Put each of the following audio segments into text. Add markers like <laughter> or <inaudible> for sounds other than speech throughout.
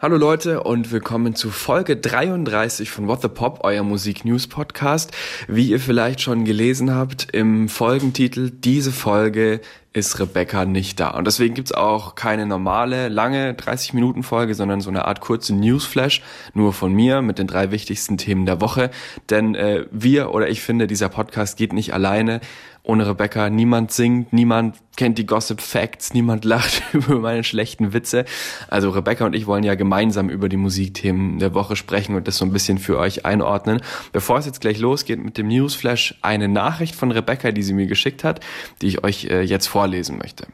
Hallo Leute und willkommen zu Folge 33 von What the Pop, euer Musik News Podcast. Wie ihr vielleicht schon gelesen habt im Folgentitel, diese Folge ist Rebecca nicht da. Und deswegen gibt's auch keine normale, lange 30 Minuten Folge, sondern so eine Art kurze Newsflash, nur von mir mit den drei wichtigsten Themen der Woche. Denn äh, wir oder ich finde, dieser Podcast geht nicht alleine ohne Rebecca. Niemand singt, niemand kennt die Gossip Facts, niemand lacht <laughs> über meine schlechten Witze. Also Rebecca und ich wollen ja gemeinsam über die Musikthemen der Woche sprechen und das so ein bisschen für euch einordnen. Bevor es jetzt gleich losgeht mit dem Newsflash, eine Nachricht von Rebecca, die sie mir geschickt hat, die ich euch äh, jetzt vorlesen möchte.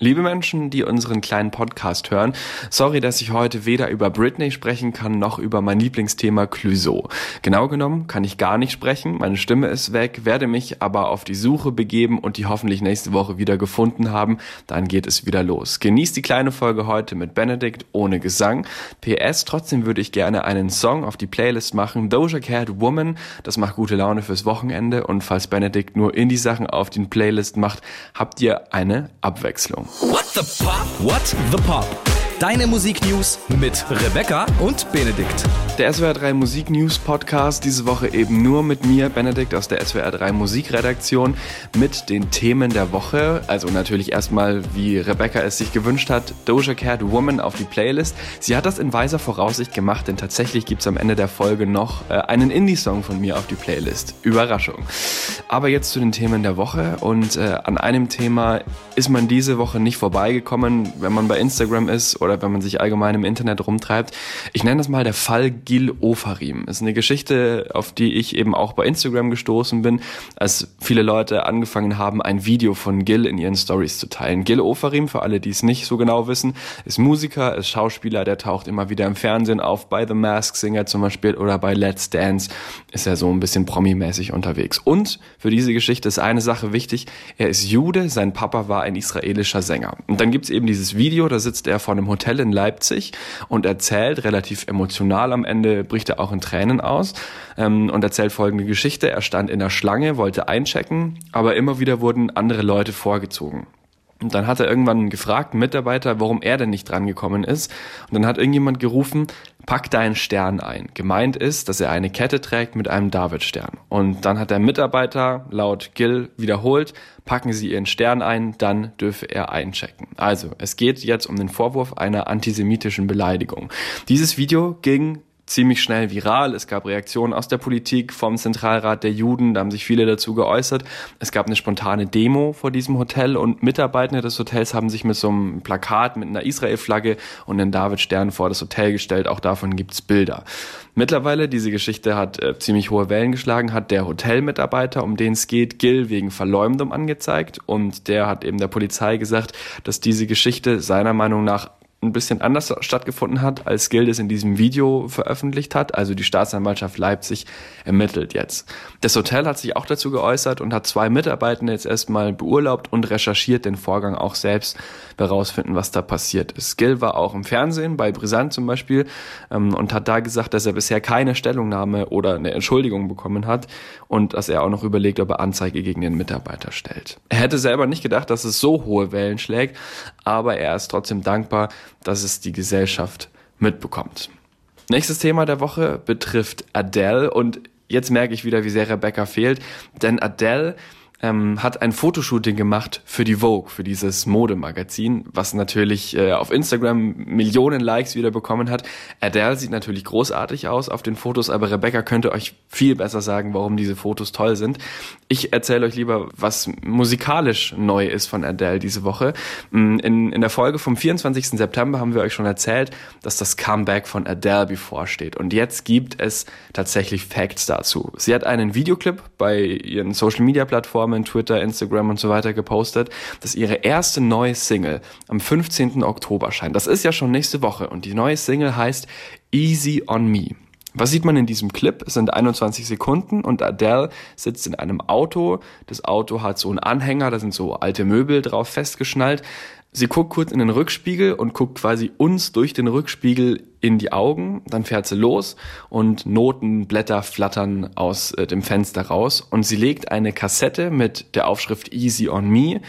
Liebe Menschen, die unseren kleinen Podcast hören, sorry, dass ich heute weder über Britney sprechen kann, noch über mein Lieblingsthema Clouseau. Genau genommen kann ich gar nicht sprechen, meine Stimme ist weg, werde mich aber auf die Suche begeben und die hoffentlich nächste Woche wieder gefunden haben, dann geht es wieder los. Genießt die kleine Folge heute mit Benedikt ohne Gesang. PS, trotzdem würde ich gerne einen Song auf die Playlist machen, Doja Cat Woman, das macht gute Laune fürs Wochenende und falls Benedikt nur Indie-Sachen auf den Playlist macht, habt ihr eine Abwechslung. What the Pop? What the Pop? Deine Musiknews mit Rebecca und Benedikt. Der SWR 3 Musik News Podcast, diese Woche eben nur mit mir, Benedikt aus der SWR 3 Musikredaktion, mit den Themen der Woche. Also natürlich erstmal, wie Rebecca es sich gewünscht hat, Doja Cat Woman auf die Playlist. Sie hat das in weiser Voraussicht gemacht, denn tatsächlich gibt es am Ende der Folge noch äh, einen Indie-Song von mir auf die Playlist. Überraschung. Aber jetzt zu den Themen der Woche und äh, an einem Thema ist man diese Woche nicht vorbeigekommen, wenn man bei Instagram ist oder wenn man sich allgemein im Internet rumtreibt. Ich nenne das mal der Fall Gil Ofarim. Das ist eine Geschichte, auf die ich eben auch bei Instagram gestoßen bin, als viele Leute angefangen haben, ein Video von Gil in ihren Stories zu teilen. Gil Ofarim, für alle, die es nicht so genau wissen, ist Musiker, ist Schauspieler, der taucht immer wieder im Fernsehen auf, bei The Mask Singer zum Beispiel oder bei Let's Dance ist er so ein bisschen promi-mäßig unterwegs. Und für diese Geschichte ist eine Sache wichtig, er ist Jude, sein Papa war ein israelischer Sänger. Und dann gibt's eben dieses Video, da sitzt er vor einem Hotel Hotel in Leipzig und erzählt relativ emotional am Ende, bricht er auch in Tränen aus ähm, und erzählt folgende Geschichte. Er stand in der Schlange, wollte einchecken, aber immer wieder wurden andere Leute vorgezogen. Und dann hat er irgendwann gefragt, einen Mitarbeiter, warum er denn nicht drangekommen ist. Und dann hat irgendjemand gerufen, pack deinen Stern ein. Gemeint ist, dass er eine Kette trägt mit einem Davidstern. Und dann hat der Mitarbeiter laut Gill wiederholt, packen Sie Ihren Stern ein, dann dürfe er einchecken. Also, es geht jetzt um den Vorwurf einer antisemitischen Beleidigung. Dieses Video ging ziemlich schnell viral. Es gab Reaktionen aus der Politik, vom Zentralrat der Juden, da haben sich viele dazu geäußert. Es gab eine spontane Demo vor diesem Hotel und Mitarbeiter des Hotels haben sich mit so einem Plakat mit einer Israel-Flagge und einem David-Stern vor das Hotel gestellt. Auch davon gibt's Bilder. Mittlerweile, diese Geschichte hat äh, ziemlich hohe Wellen geschlagen, hat der Hotelmitarbeiter, um den es geht, Gil wegen Verleumdung angezeigt und der hat eben der Polizei gesagt, dass diese Geschichte seiner Meinung nach ein bisschen anders stattgefunden hat, als Gildes in diesem Video veröffentlicht hat. Also die Staatsanwaltschaft Leipzig ermittelt jetzt. Das Hotel hat sich auch dazu geäußert und hat zwei Mitarbeiter jetzt erstmal beurlaubt und recherchiert den Vorgang auch selbst, herausfinden, was da passiert ist. Gil war auch im Fernsehen, bei Brisant zum Beispiel, ähm, und hat da gesagt, dass er bisher keine Stellungnahme oder eine Entschuldigung bekommen hat und dass er auch noch überlegt, ob er Anzeige gegen den Mitarbeiter stellt. Er hätte selber nicht gedacht, dass es so hohe Wellen schlägt, aber er ist trotzdem dankbar, dass es die Gesellschaft mitbekommt. Nächstes Thema der Woche betrifft Adele und jetzt merke ich wieder, wie sehr Rebecca fehlt, denn Adele ähm, hat ein Fotoshooting gemacht für die Vogue, für dieses Modemagazin, was natürlich äh, auf Instagram Millionen Likes wieder bekommen hat. Adele sieht natürlich großartig aus auf den Fotos, aber Rebecca könnte euch viel besser sagen, warum diese Fotos toll sind. Ich erzähle euch lieber, was musikalisch neu ist von Adele diese Woche. Mm, in, in der Folge vom 24. September haben wir euch schon erzählt, dass das Comeback von Adele bevorsteht. Und jetzt gibt es tatsächlich Facts dazu. Sie hat einen Videoclip bei ihren Social Plattformen, Twitter, Instagram und so weiter gepostet, dass ihre erste neue Single am 15. Oktober scheint. Das ist ja schon nächste Woche und die neue Single heißt Easy on Me. Was sieht man in diesem Clip? Es sind 21 Sekunden und Adele sitzt in einem Auto. Das Auto hat so einen Anhänger, da sind so alte Möbel drauf festgeschnallt. Sie guckt kurz in den Rückspiegel und guckt quasi uns durch den Rückspiegel in die Augen. Dann fährt sie los und Notenblätter flattern aus äh, dem Fenster raus. Und sie legt eine Kassette mit der Aufschrift Easy on Me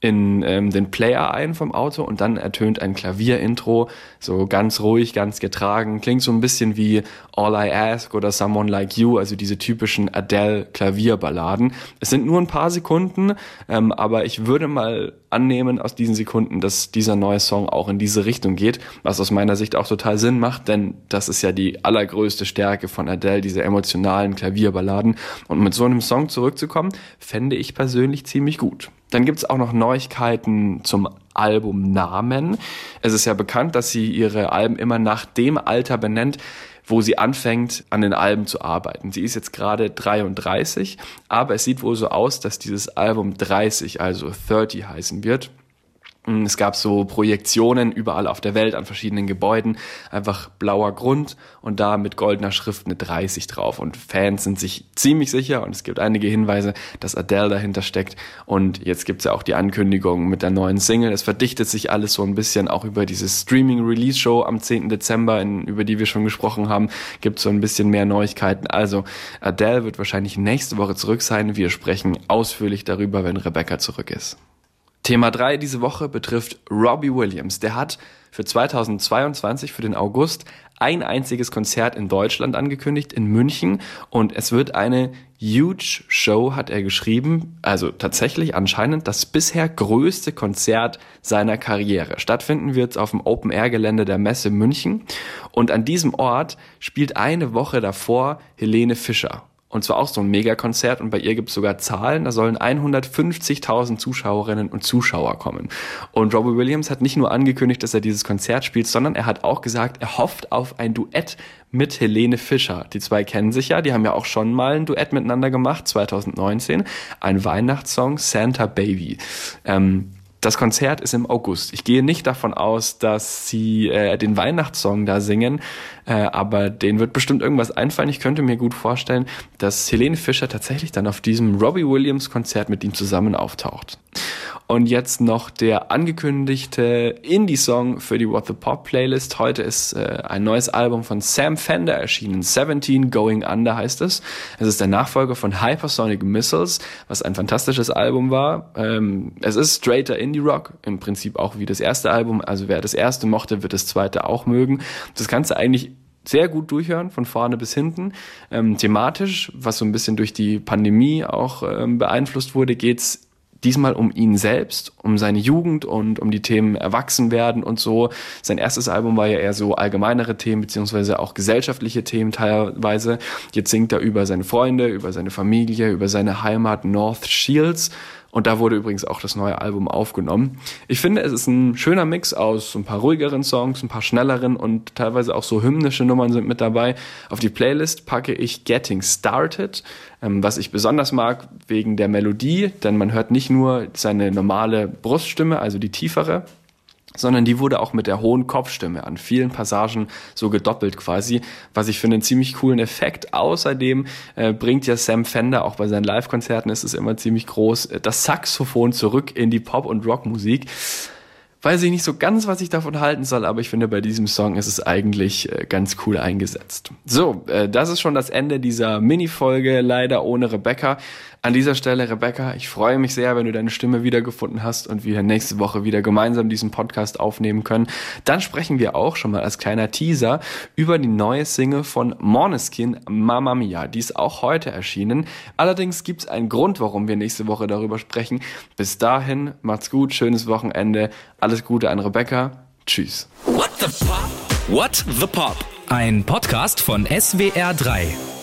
in ähm, den Player ein vom Auto und dann ertönt ein Klavierintro, so ganz ruhig, ganz getragen. Klingt so ein bisschen wie All I Ask oder Someone Like You, also diese typischen Adele-Klavierballaden. Es sind nur ein paar Sekunden, ähm, aber ich würde mal annehmen aus diesen Sekunden, dass dieser neue Song auch in diese Richtung geht, was aus meiner Sicht auch total Sinn macht, denn das ist ja die allergrößte Stärke von Adele, diese emotionalen Klavierballaden. Und mit so einem Song zurückzukommen, fände ich persönlich ziemlich gut. Dann gibt's auch noch Neuigkeiten zum Albumnamen. Es ist ja bekannt, dass sie ihre Alben immer nach dem Alter benennt, wo sie anfängt, an den Alben zu arbeiten. Sie ist jetzt gerade 33, aber es sieht wohl so aus, dass dieses Album 30, also 30 heißen wird. Es gab so Projektionen überall auf der Welt an verschiedenen Gebäuden, einfach blauer Grund und da mit goldener Schrift eine 30 drauf. Und Fans sind sich ziemlich sicher und es gibt einige Hinweise, dass Adele dahinter steckt. Und jetzt gibt's ja auch die Ankündigung mit der neuen Single. Es verdichtet sich alles so ein bisschen auch über diese Streaming-Release-Show am 10. Dezember, in, über die wir schon gesprochen haben, gibt's so ein bisschen mehr Neuigkeiten. Also Adele wird wahrscheinlich nächste Woche zurück sein. Wir sprechen ausführlich darüber, wenn Rebecca zurück ist. Thema 3 diese Woche betrifft Robbie Williams. Der hat für 2022, für den August, ein einziges Konzert in Deutschland angekündigt, in München. Und es wird eine huge Show, hat er geschrieben. Also tatsächlich anscheinend das bisher größte Konzert seiner Karriere. Stattfinden wird auf dem Open-Air-Gelände der Messe München. Und an diesem Ort spielt eine Woche davor Helene Fischer. Und zwar auch so ein Megakonzert und bei ihr gibt es sogar Zahlen, da sollen 150.000 Zuschauerinnen und Zuschauer kommen. Und Robbie Williams hat nicht nur angekündigt, dass er dieses Konzert spielt, sondern er hat auch gesagt, er hofft auf ein Duett mit Helene Fischer. Die zwei kennen sich ja, die haben ja auch schon mal ein Duett miteinander gemacht, 2019. Ein Weihnachtssong, Santa Baby. Ähm, das Konzert ist im August. Ich gehe nicht davon aus, dass sie äh, den Weihnachtssong da singen, äh, aber denen wird bestimmt irgendwas einfallen. Ich könnte mir gut vorstellen, dass Helene Fischer tatsächlich dann auf diesem Robbie Williams Konzert mit ihm zusammen auftaucht. Und jetzt noch der angekündigte Indie-Song für die What the Pop Playlist. Heute ist äh, ein neues Album von Sam Fender erschienen. 17 Going Under heißt es. Es ist der Nachfolger von Hypersonic Missiles, was ein fantastisches Album war. Ähm, es ist straighter Indie-Rock, im Prinzip auch wie das erste Album. Also wer das erste mochte, wird das zweite auch mögen. Das Ganze eigentlich sehr gut durchhören, von vorne bis hinten. Ähm, thematisch, was so ein bisschen durch die Pandemie auch ähm, beeinflusst wurde, geht's diesmal um ihn selbst, um seine Jugend und um die Themen Erwachsenwerden und so. Sein erstes Album war ja eher so allgemeinere Themen, beziehungsweise auch gesellschaftliche Themen teilweise. Jetzt singt er über seine Freunde, über seine Familie, über seine Heimat North Shields und da wurde übrigens auch das neue Album aufgenommen. Ich finde, es ist ein schöner Mix aus ein paar ruhigeren Songs, ein paar schnelleren und teilweise auch so hymnische Nummern sind mit dabei. Auf die Playlist packe ich Getting Started, ähm, was ich besonders mag wegen der Melodie, denn man hört nicht nur seine normale Bruststimme, also die tiefere, sondern die wurde auch mit der hohen Kopfstimme an vielen Passagen so gedoppelt quasi, was ich für einen ziemlich coolen Effekt. Außerdem äh, bringt ja Sam Fender, auch bei seinen Live-Konzerten ist es immer ziemlich groß, äh, das Saxophon zurück in die Pop- und Rockmusik. Weiß ich nicht so ganz, was ich davon halten soll, aber ich finde, bei diesem Song ist es eigentlich äh, ganz cool eingesetzt. So, äh, das ist schon das Ende dieser Mini-Folge, leider ohne Rebecca. An dieser Stelle, Rebecca, ich freue mich sehr, wenn du deine Stimme wiedergefunden hast und wir nächste Woche wieder gemeinsam diesen Podcast aufnehmen können. Dann sprechen wir auch schon mal als kleiner Teaser über die neue Single von Måneskin, Mamma Mia. Die ist auch heute erschienen. Allerdings gibt es einen Grund, warum wir nächste Woche darüber sprechen. Bis dahin, macht's gut, schönes Wochenende, alles Gute an Rebecca. Tschüss. What the Pop? What the Pop? Ein Podcast von SWR3.